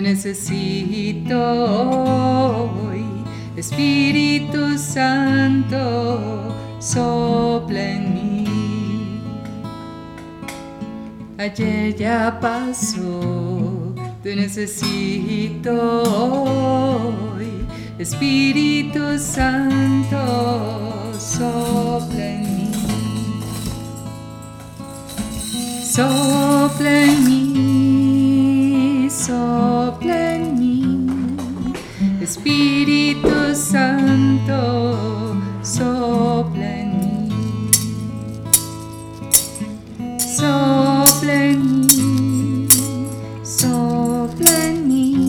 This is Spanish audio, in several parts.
te necesito hoy. Espíritu Santo, sopla en mí. Ayer ya pasó, te necesito hoy. Espíritu Santo, sopla en mí. Sopla en Espíritu Santo, sopla en mí. Sopla en mí, sopla en mí.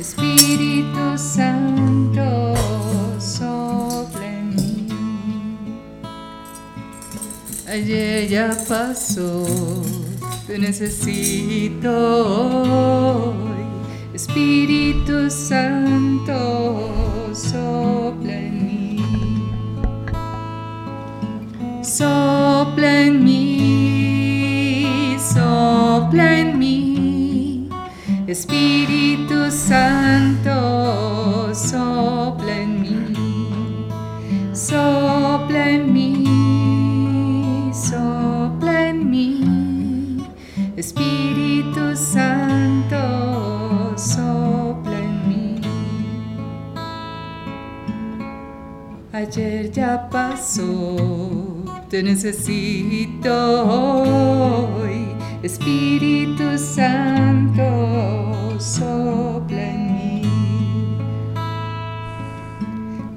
Espíritu Santo, sopla en mí. Ayer ya pasó, te necesito. Espíritu Santo, sopla en mí. Sopla en mí, sopla en mí. Espíritu te necesito. Espíritu Santo, sopla en mí.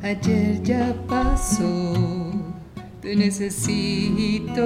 Ayer ya pasó, te necesito.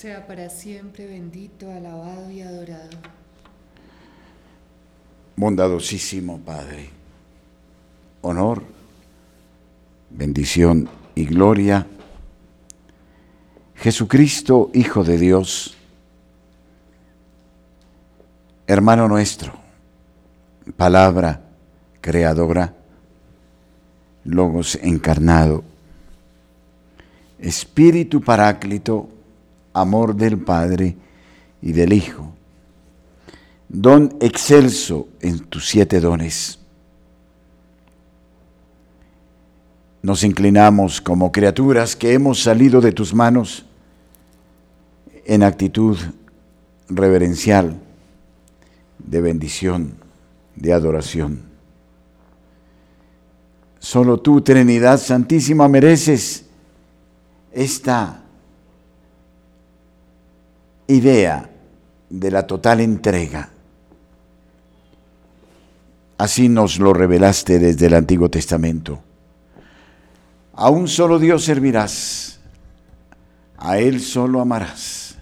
Sea para siempre, bendito, alabado y adorado. Bondadosísimo Padre, honor, bendición y gloria. Jesucristo, Hijo de Dios, hermano nuestro, palabra creadora, logos encarnado, espíritu paráclito, amor del Padre y del Hijo don excelso en tus siete dones. Nos inclinamos como criaturas que hemos salido de tus manos en actitud reverencial, de bendición, de adoración. Solo tú, Trinidad Santísima, mereces esta idea de la total entrega. Así nos lo revelaste desde el Antiguo Testamento. A un solo Dios servirás, a Él solo amarás.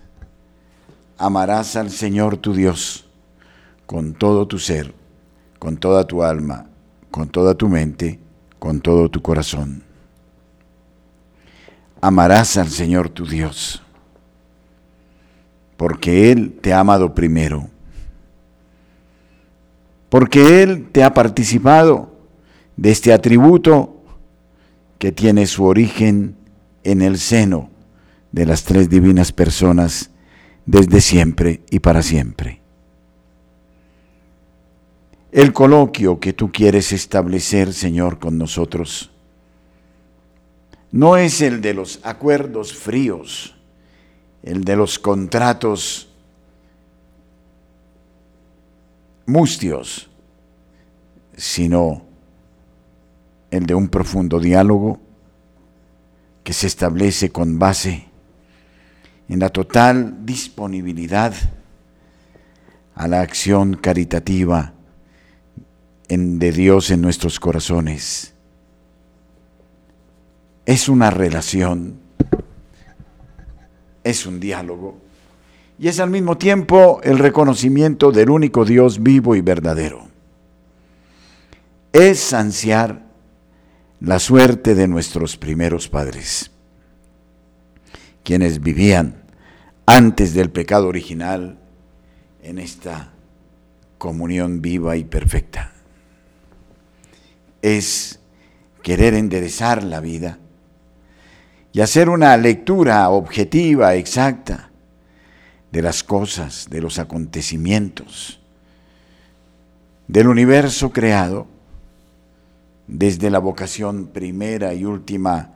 Amarás al Señor tu Dios con todo tu ser, con toda tu alma, con toda tu mente, con todo tu corazón. Amarás al Señor tu Dios, porque Él te ha amado primero porque Él te ha participado de este atributo que tiene su origen en el seno de las tres divinas personas desde siempre y para siempre. El coloquio que tú quieres establecer, Señor, con nosotros, no es el de los acuerdos fríos, el de los contratos mustios, sino el de un profundo diálogo que se establece con base en la total disponibilidad a la acción caritativa de Dios en nuestros corazones. Es una relación, es un diálogo y es al mismo tiempo el reconocimiento del único Dios vivo y verdadero. Es ansiar la suerte de nuestros primeros padres, quienes vivían antes del pecado original en esta comunión viva y perfecta. Es querer enderezar la vida y hacer una lectura objetiva, exacta, de las cosas, de los acontecimientos, del universo creado, desde la vocación primera y última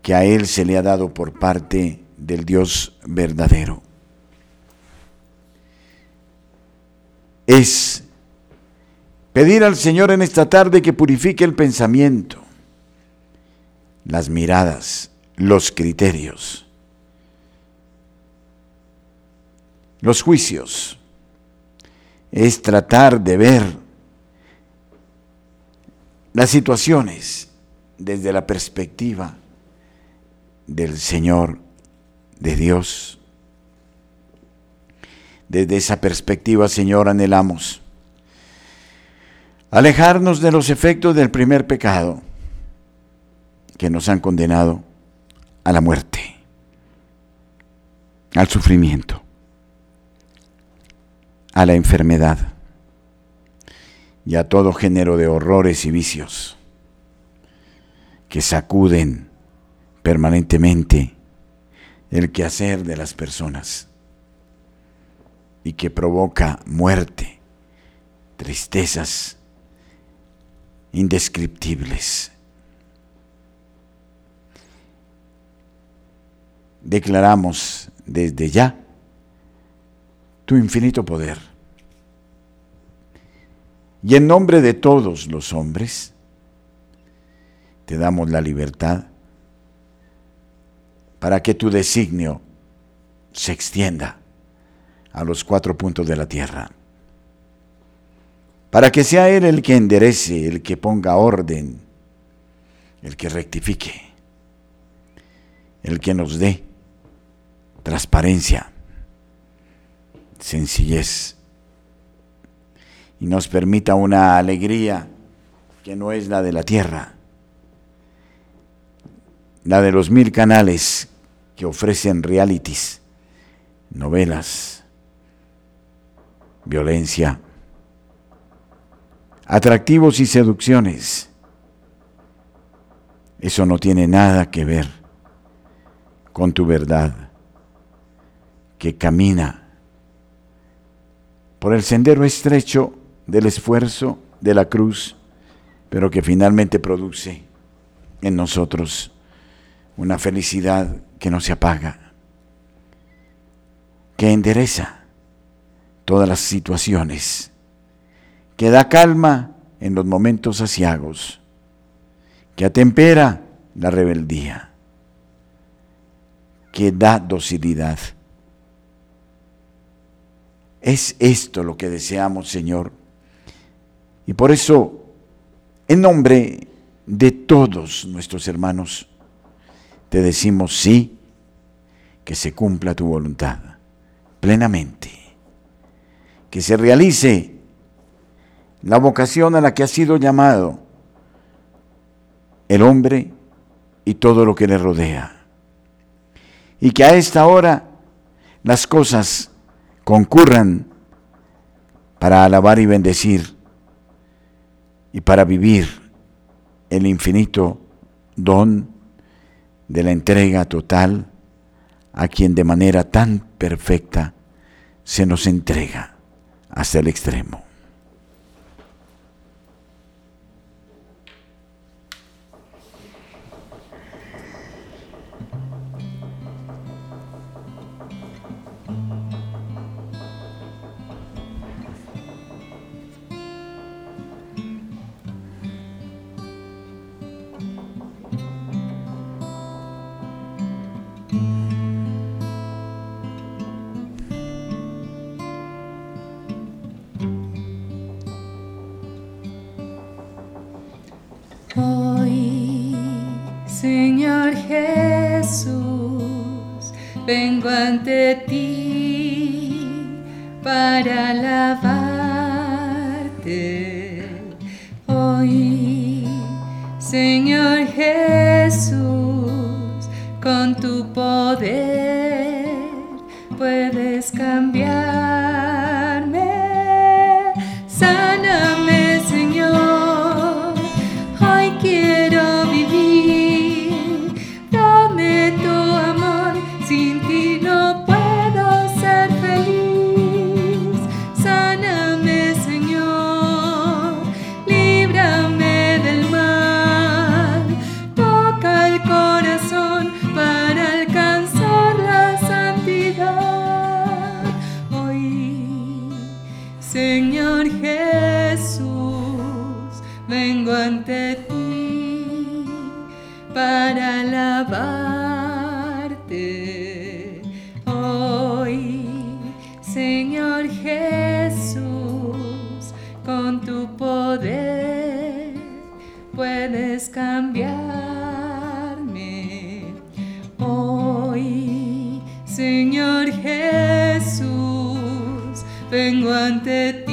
que a Él se le ha dado por parte del Dios verdadero. Es pedir al Señor en esta tarde que purifique el pensamiento, las miradas, los criterios, los juicios. Es tratar de ver las situaciones desde la perspectiva del Señor, de Dios. Desde esa perspectiva, Señor, anhelamos alejarnos de los efectos del primer pecado que nos han condenado a la muerte, al sufrimiento, a la enfermedad y a todo género de horrores y vicios que sacuden permanentemente el quehacer de las personas y que provoca muerte, tristezas indescriptibles. Declaramos desde ya tu infinito poder y en nombre de todos los hombres, te damos la libertad para que tu designio se extienda a los cuatro puntos de la tierra. Para que sea Él el que enderece, el que ponga orden, el que rectifique, el que nos dé transparencia, sencillez y nos permita una alegría que no es la de la tierra, la de los mil canales que ofrecen realities, novelas, violencia, atractivos y seducciones. Eso no tiene nada que ver con tu verdad, que camina por el sendero estrecho del esfuerzo de la cruz, pero que finalmente produce en nosotros una felicidad que no se apaga, que endereza todas las situaciones, que da calma en los momentos asiagos, que atempera la rebeldía, que da docilidad. Es esto lo que deseamos, Señor, y por eso, en nombre de todos nuestros hermanos, te decimos sí, que se cumpla tu voluntad plenamente, que se realice la vocación a la que ha sido llamado el hombre y todo lo que le rodea. Y que a esta hora las cosas concurran para alabar y bendecir y para vivir el infinito don de la entrega total a quien de manera tan perfecta se nos entrega hasta el extremo. Hoy, Señor Jesús, vengo ante ti para alabar. Jesús, vengo ante ti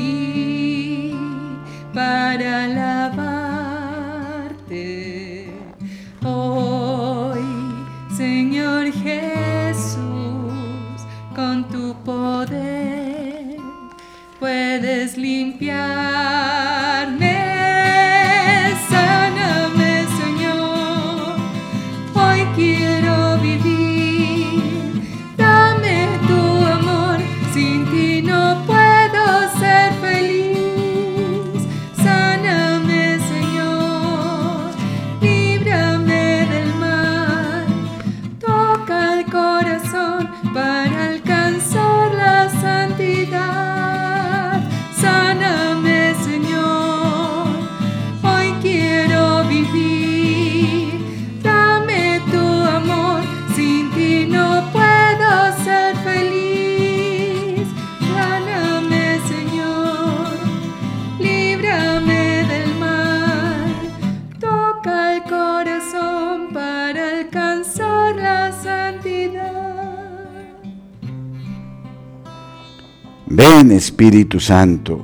Ven Espíritu Santo,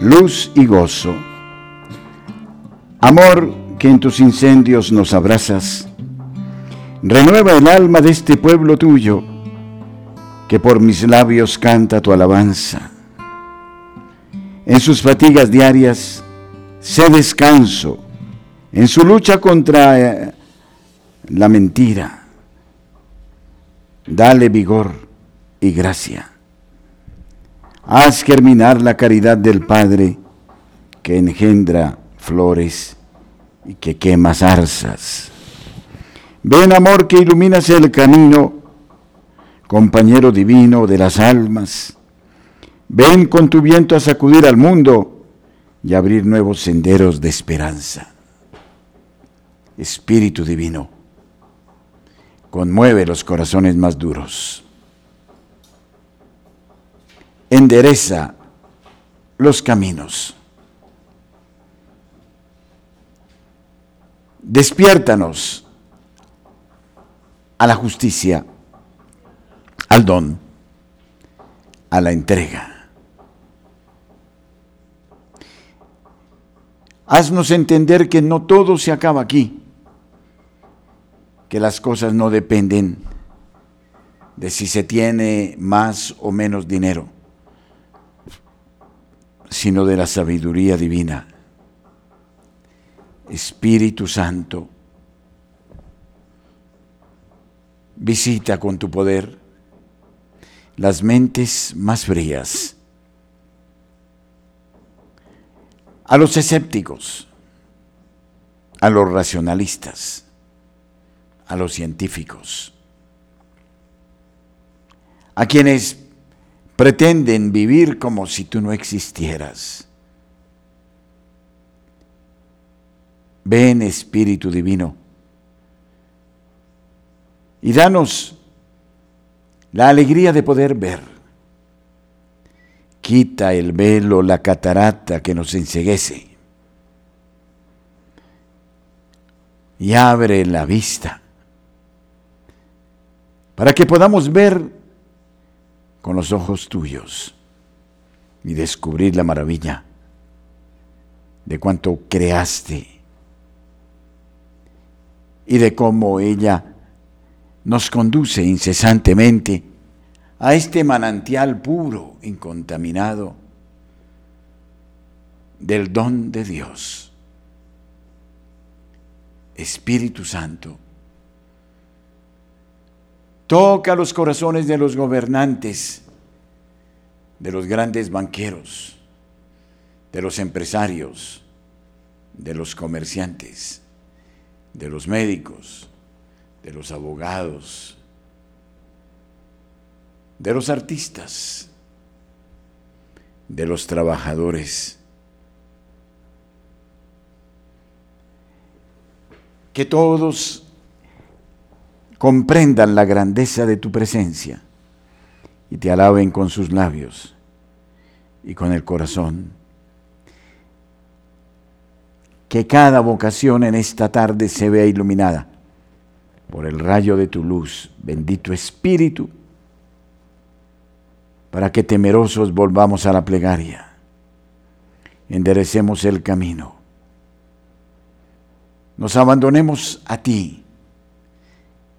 luz y gozo, amor que en tus incendios nos abrazas, renueva el alma de este pueblo tuyo, que por mis labios canta tu alabanza. En sus fatigas diarias, sé descanso, en su lucha contra eh, la mentira. Dale vigor y gracia. Haz germinar la caridad del Padre que engendra flores y que quema zarzas. Ven amor que iluminas el camino, compañero divino de las almas. Ven con tu viento a sacudir al mundo y abrir nuevos senderos de esperanza. Espíritu divino, conmueve los corazones más duros. Endereza los caminos. Despiértanos a la justicia, al don, a la entrega. Haznos entender que no todo se acaba aquí, que las cosas no dependen de si se tiene más o menos dinero, sino de la sabiduría divina. Espíritu Santo, visita con tu poder las mentes más frías, a los escépticos, a los racionalistas, a los científicos, a quienes pretenden vivir como si tú no existieras. Ven Espíritu Divino y danos la alegría de poder ver. Quita el velo, la catarata que nos enseguece. y abre la vista para que podamos ver con los ojos tuyos y descubrir la maravilla de cuánto creaste y de cómo ella nos conduce incesantemente a este manantial puro, incontaminado, del don de Dios. Espíritu Santo, toca los corazones de los gobernantes, de los grandes banqueros, de los empresarios, de los comerciantes, de los médicos, de los abogados, de los artistas, de los trabajadores, que todos comprendan la grandeza de tu presencia y te alaben con sus labios y con el corazón. Que cada vocación en esta tarde se vea iluminada por el rayo de tu luz, bendito Espíritu, para que temerosos volvamos a la plegaria, enderecemos el camino nos abandonemos a ti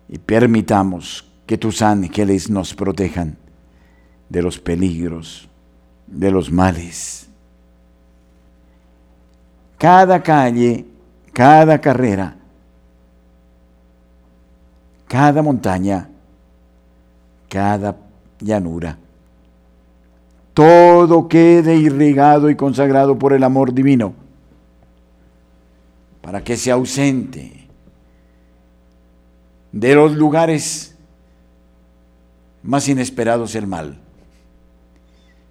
y permitamos que tus ángeles nos protejan de los peligros, de los males. Cada calle, cada carrera, cada montaña, cada llanura, todo quede irrigado y consagrado por el amor divino para que se ausente de los lugares más inesperados el mal,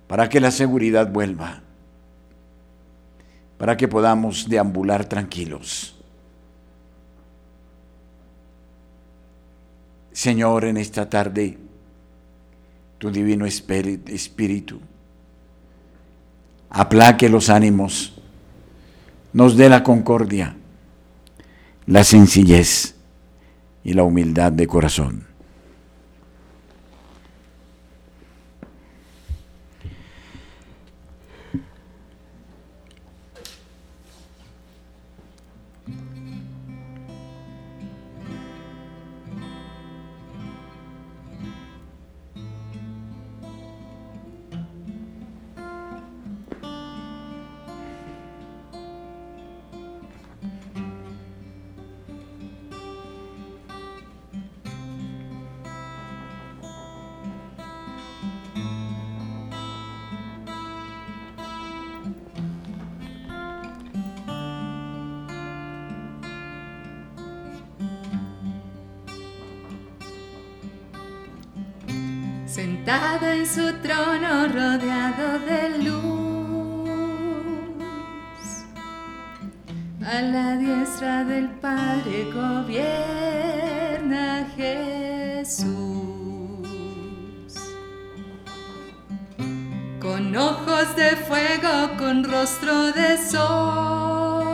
para que la seguridad vuelva, para que podamos deambular tranquilos. Señor, en esta tarde, tu divino espíritu, aplaque los ánimos, nos dé la concordia la sencillez y la humildad de corazón. Sentado en su trono rodeado de luz. A la diestra del Padre gobierna Jesús. Con ojos de fuego, con rostro de sol.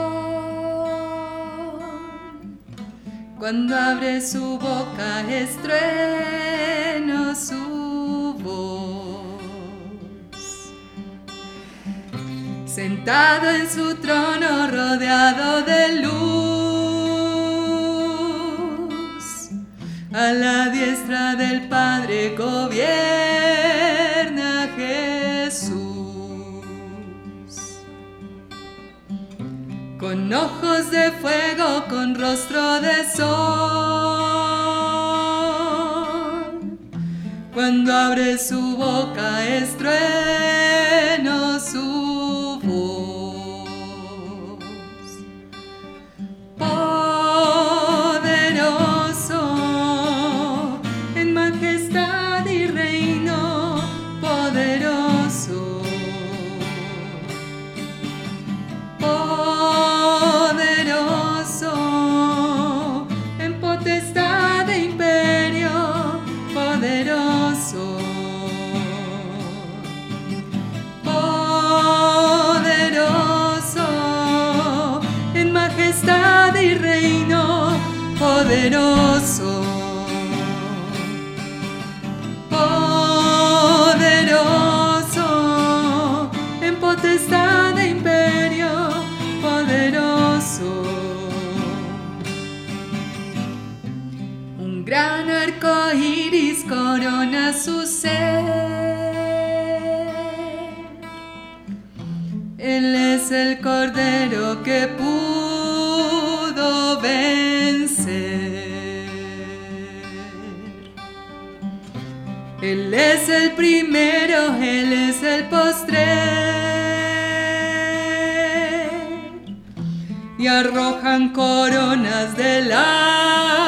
Cuando abre su boca estrueno en su trono rodeado de luz. A la diestra del Padre gobierna Jesús. Con ojos de fuego, con rostro de sol. Cuando abre su boca estrueno Él es el primero, Él es el postrer. Y arrojan coronas delante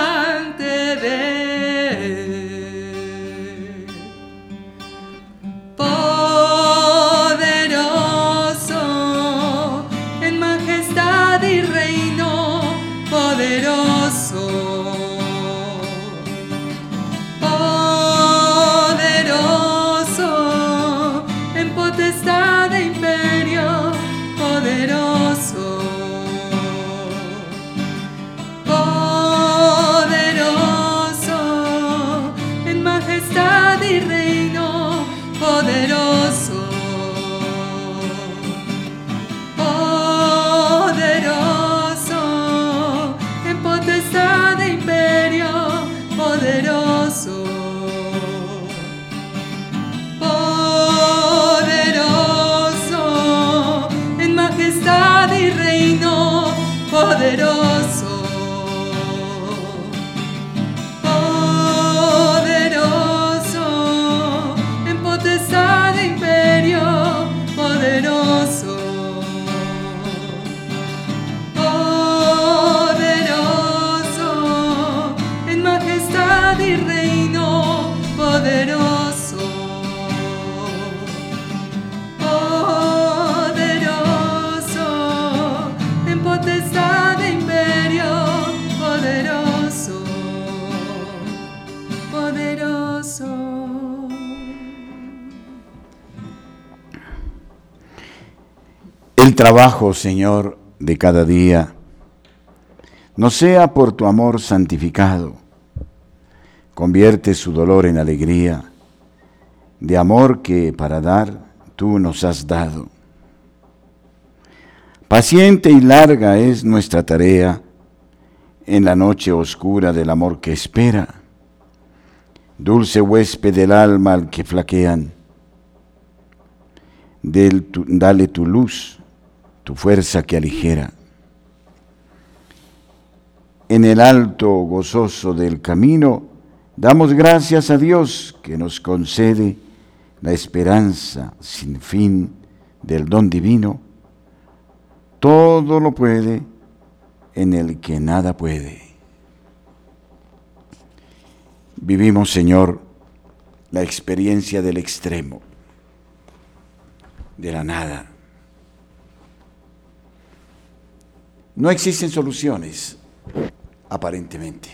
Trabajo, Señor, de cada día, no sea por tu amor santificado. Convierte su dolor en alegría, de amor que para dar tú nos has dado. Paciente y larga es nuestra tarea en la noche oscura del amor que espera. Dulce huésped del alma al que flaquean. Dale tu luz, tu fuerza que aligera. En el alto gozoso del camino, damos gracias a Dios que nos concede la esperanza sin fin del don divino. Todo lo puede en el que nada puede. Vivimos, Señor, la experiencia del extremo, de la nada. No existen soluciones, aparentemente.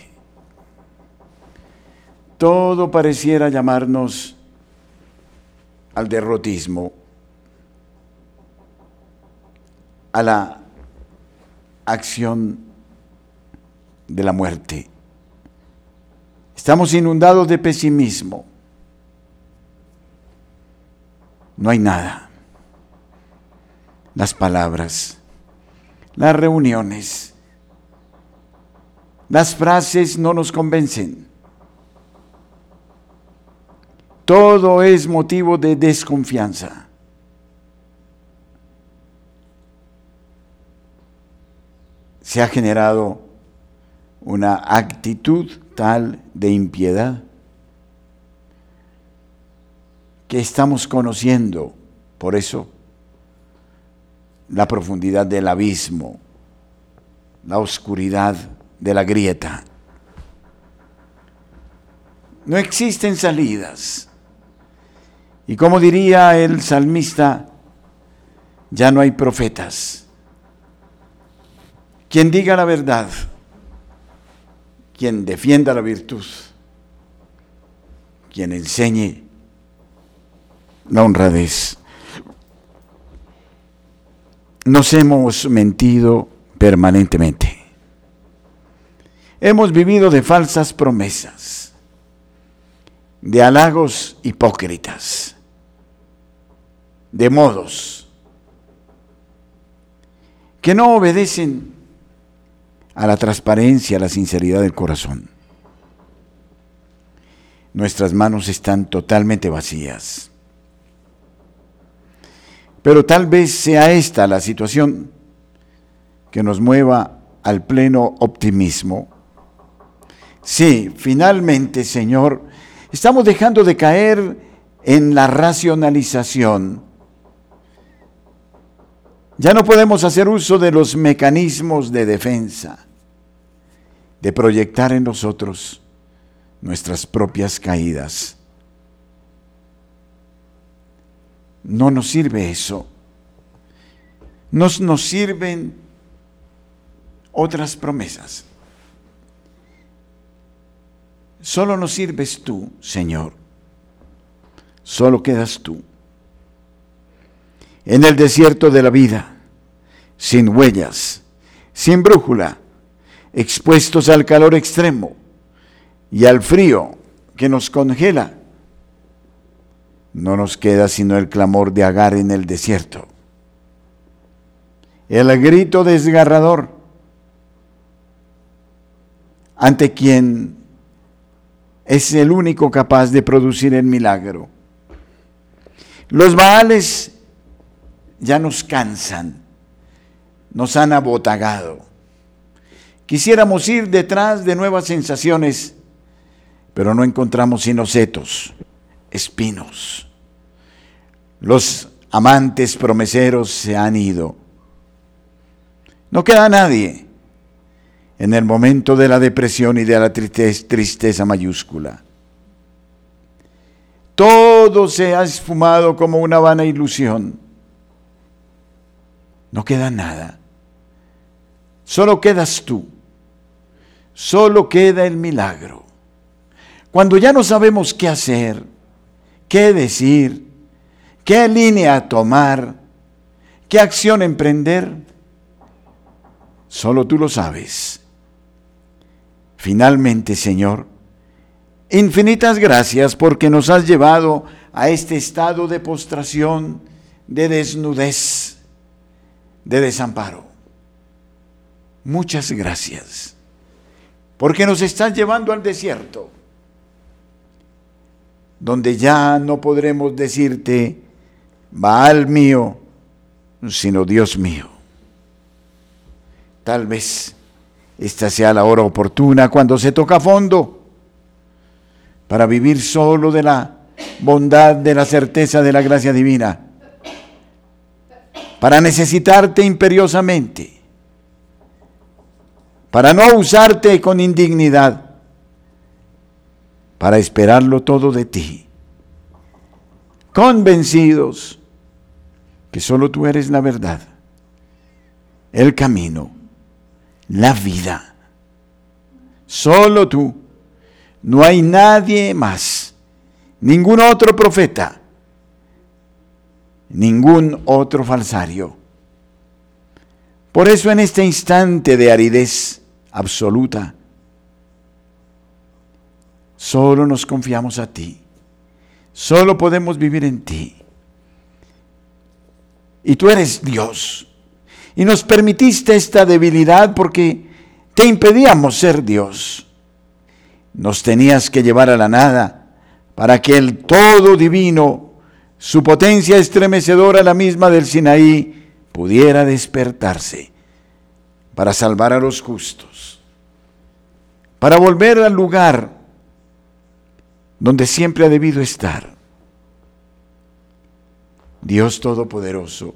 Todo pareciera llamarnos al derrotismo, a la acción de la muerte. Estamos inundados de pesimismo. No hay nada. Las palabras, las reuniones, las frases no nos convencen. Todo es motivo de desconfianza. Se ha generado una actitud tal de impiedad que estamos conociendo, por eso, la profundidad del abismo, la oscuridad de la grieta. No existen salidas. Y como diría el salmista, ya no hay profetas. Quien diga la verdad, quien defienda la virtud, quien enseñe la honradez. Nos hemos mentido permanentemente. hemos vivido de falsas promesas, de halagos hipócritas, de modos que no obedecen a la transparencia, a la sinceridad del corazón. Nuestras manos están totalmente vacías. Pero tal vez sea esta la situación que nos mueva al pleno optimismo. Sí, finalmente, Señor, estamos dejando de caer en la racionalización. Ya no podemos hacer uso de los mecanismos de defensa, de proyectar en nosotros nuestras propias caídas. No nos sirve eso. Nos, nos sirven otras promesas. Solo nos sirves tú, Señor. Solo quedas tú. En el desierto de la vida, sin huellas, sin brújula, expuestos al calor extremo y al frío que nos congela, no nos queda sino el clamor de Agar en el desierto, el grito desgarrador ante quien es el único capaz de producir el milagro. Los Baales ya nos cansan, nos han abotagado. Quisiéramos ir detrás de nuevas sensaciones, pero no encontramos sino setos espinos. Los amantes promeseros se han ido. No queda nadie en el momento de la depresión y de la tristeza, tristeza mayúscula. Todo se ha esfumado como una vana ilusión. No queda nada. Solo quedas tú. Solo queda el milagro. Cuando ya no sabemos qué hacer, qué decir, qué línea tomar, qué acción emprender, solo tú lo sabes. Finalmente, Señor, infinitas gracias porque nos has llevado a este estado de postración, de desnudez, de desamparo. Muchas gracias, porque nos estás llevando al desierto donde ya no podremos decirte, Baal mío, sino Dios mío. Tal vez esta sea la hora oportuna cuando se toca fondo para vivir solo de la bondad, de la certeza de la gracia divina, para necesitarte imperiosamente, para no usarte con indignidad para esperarlo todo de ti, convencidos que solo tú eres la verdad, el camino, la vida. Solo tú. No hay nadie más, ningún otro profeta, ningún otro falsario. Por eso en este instante de aridez absoluta, Solo nos confiamos a ti. Solo podemos vivir en ti. Y tú eres Dios. Y nos permitiste esta debilidad porque te impedíamos ser Dios. Nos tenías que llevar a la nada para que el todo divino, su potencia estremecedora, la misma del Sinaí, pudiera despertarse para salvar a los justos, para volver al lugar donde siempre ha debido estar. Dios Todopoderoso,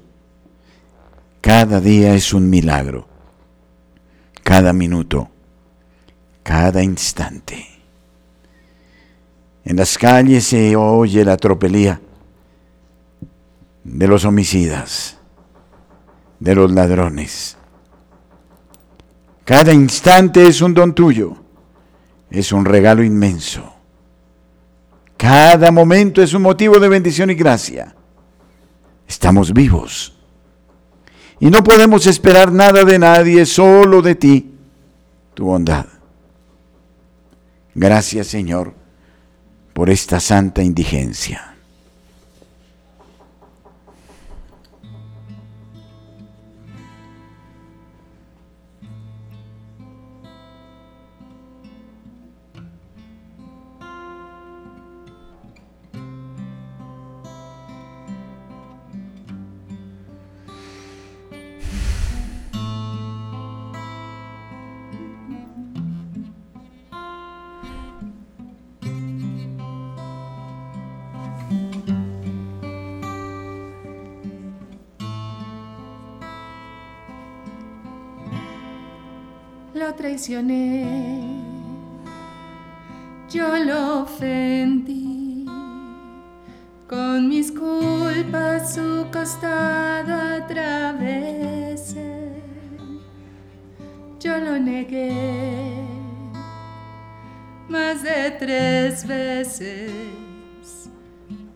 cada día es un milagro, cada minuto, cada instante. En las calles se oye la tropelía de los homicidas, de los ladrones. Cada instante es un don tuyo, es un regalo inmenso. Cada momento es un motivo de bendición y gracia. Estamos vivos. Y no podemos esperar nada de nadie, solo de ti, tu bondad, Gracias, Señor, por esta santa indigencia. Traicioné, yo lo ofendí, con mis culpas su costado atravesé, yo lo negué más de tres veces.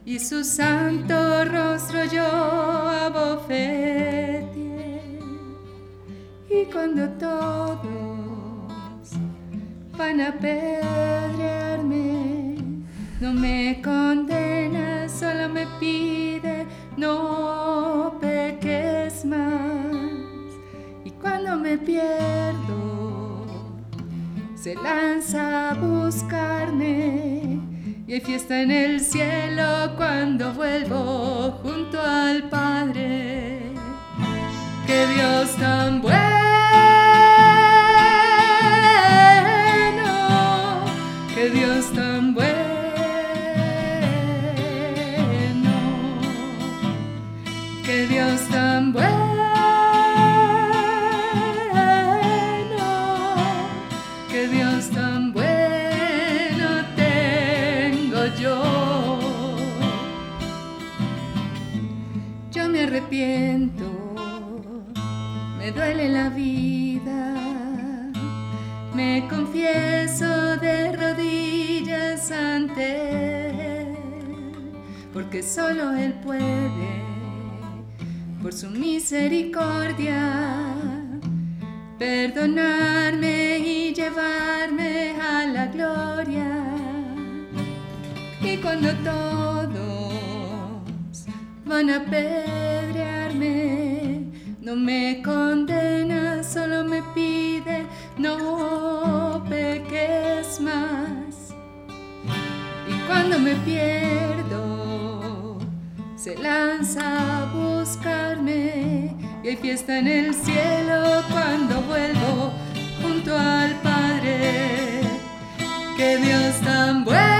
Y su santo rostro yo abofeteé. Y cuando todos a apedrearme. No me condena, solo me pide, no peques más. Y cuando me pierdo, se lanza a buscarme. Y hay fiesta en el cielo cuando vuelvo junto al Padre. Que Dios tan bueno. Porque solo Él puede, por su misericordia, perdonarme y llevarme a la gloria. Y cuando todos van a apedrearme, no me condena, solo me pide, no peques más. Y cuando me pierdo, se lanza a buscarme. Y hay fiesta en el cielo cuando vuelvo junto al Padre. Que Dios tan bueno,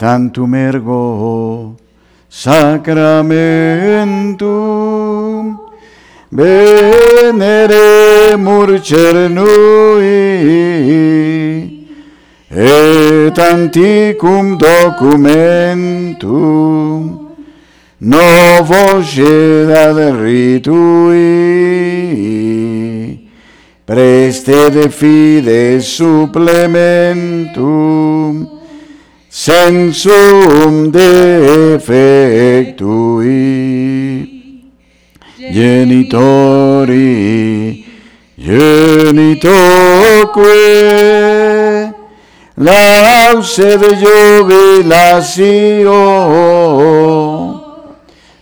Tantum ergo sacramentum veneremur cernui et anticum documentum novo ad ritui. Preste de fide supplementum sensum defectui genitori genitoque. Lause de jubilatio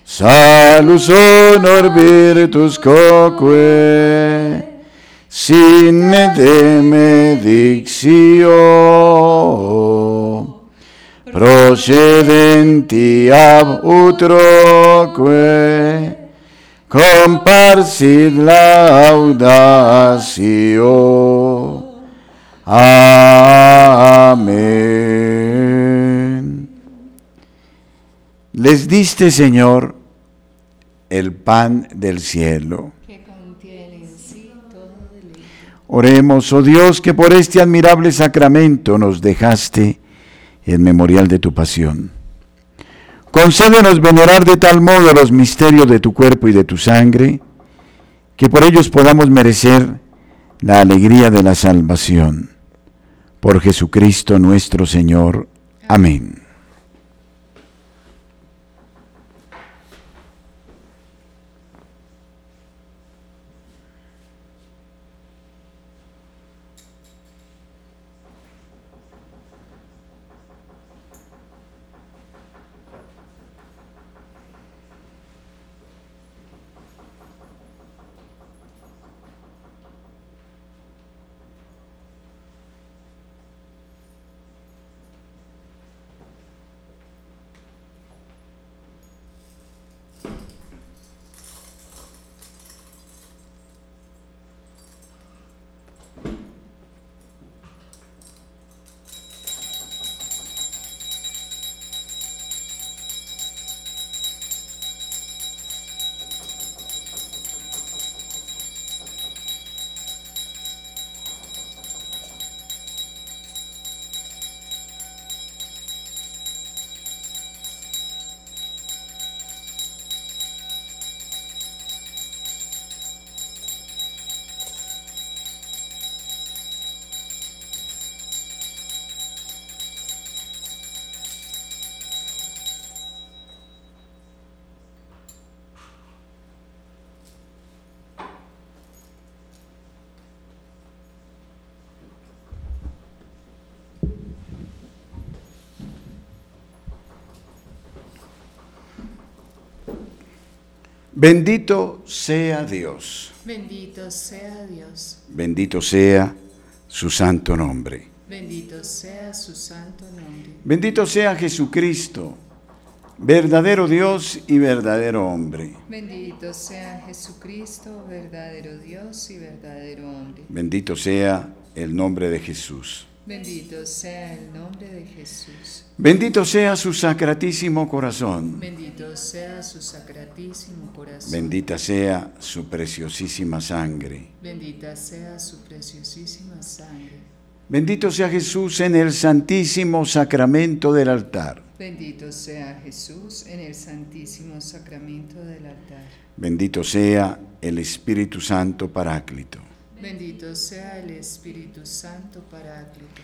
salus honor virtus coque sine demedictio procedenti ab utroque comparsid laudatio. Amén. Les diste, Señor, el pan del cielo. Oremos, oh Dios, que por este admirable sacramento nos dejaste en memorial de tu pasión. Concédenos venerar de tal modo los misterios de tu cuerpo y de tu sangre, que por ellos podamos merecer la alegría de la salvación. Por Jesucristo nuestro Señor. Amén. Bendito sea Dios, Bendito sea Dios, bendito sea su santo nombre. bendito sea su santo nombre. Bendito sea Jesucristo, verdadero Dios y verdadero hombre. Bendito sea Jesucristo, verdadero Dios y verdadero hombre. Bendito sea el nombre de Jesús. Bendito sea el nombre de Jesús. Bendito sea su sacratísimo corazón. Bendito sea su sacratísimo corazón. Bendita sea su preciosísima sangre. Bendita sea su preciosísima sangre. Bendito sea Jesús en el santísimo sacramento del altar. Bendito sea Jesús en el santísimo sacramento del altar. Bendito sea el Espíritu Santo Paráclito. Bendito sea el Espíritu Santo Paráclito.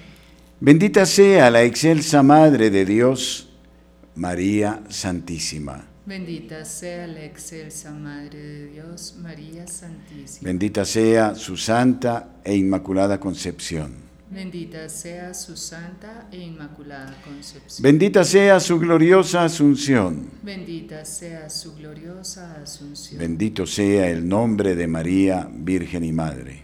Bendita sea la excelsa Madre de Dios, María Santísima. Bendita sea la excelsa Madre de Dios, María Santísima. Bendita sea su santa e inmaculada concepción. Bendita sea su santa e inmaculada concepción. Bendita sea su gloriosa asunción. Bendita sea su gloriosa asunción. Bendito sea el nombre de María, Virgen y Madre.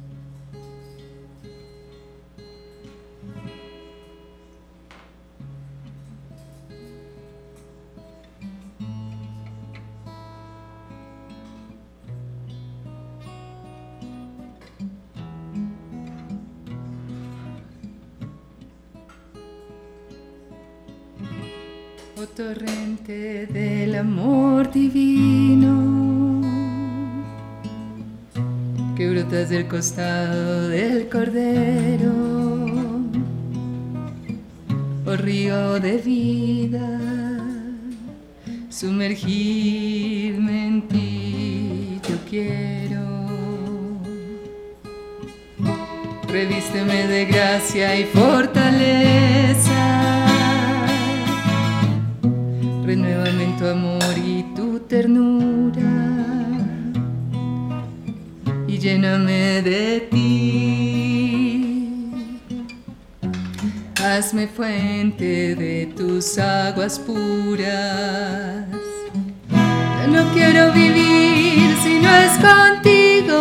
Torrente del amor divino, que brota disfrutas del costado del cordero, oh río de vida, sumergirme en ti, yo quiero. Revísteme de gracia y fortaleza. Renuévame en tu amor y tu ternura. Y lléname de ti. Hazme fuente de tus aguas puras. Yo no quiero vivir si no es contigo.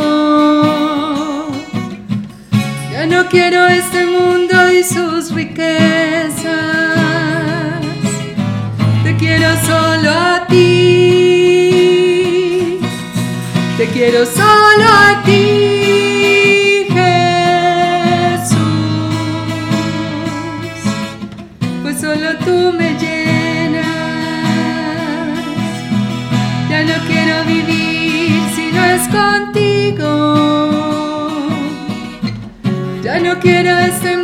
Ya no quiero este mundo y sus riquezas. Te quiero solo a ti. Te quiero solo a ti, Jesús. Pues solo tú me llenas. Ya no quiero vivir si no es contigo. Ya no quiero este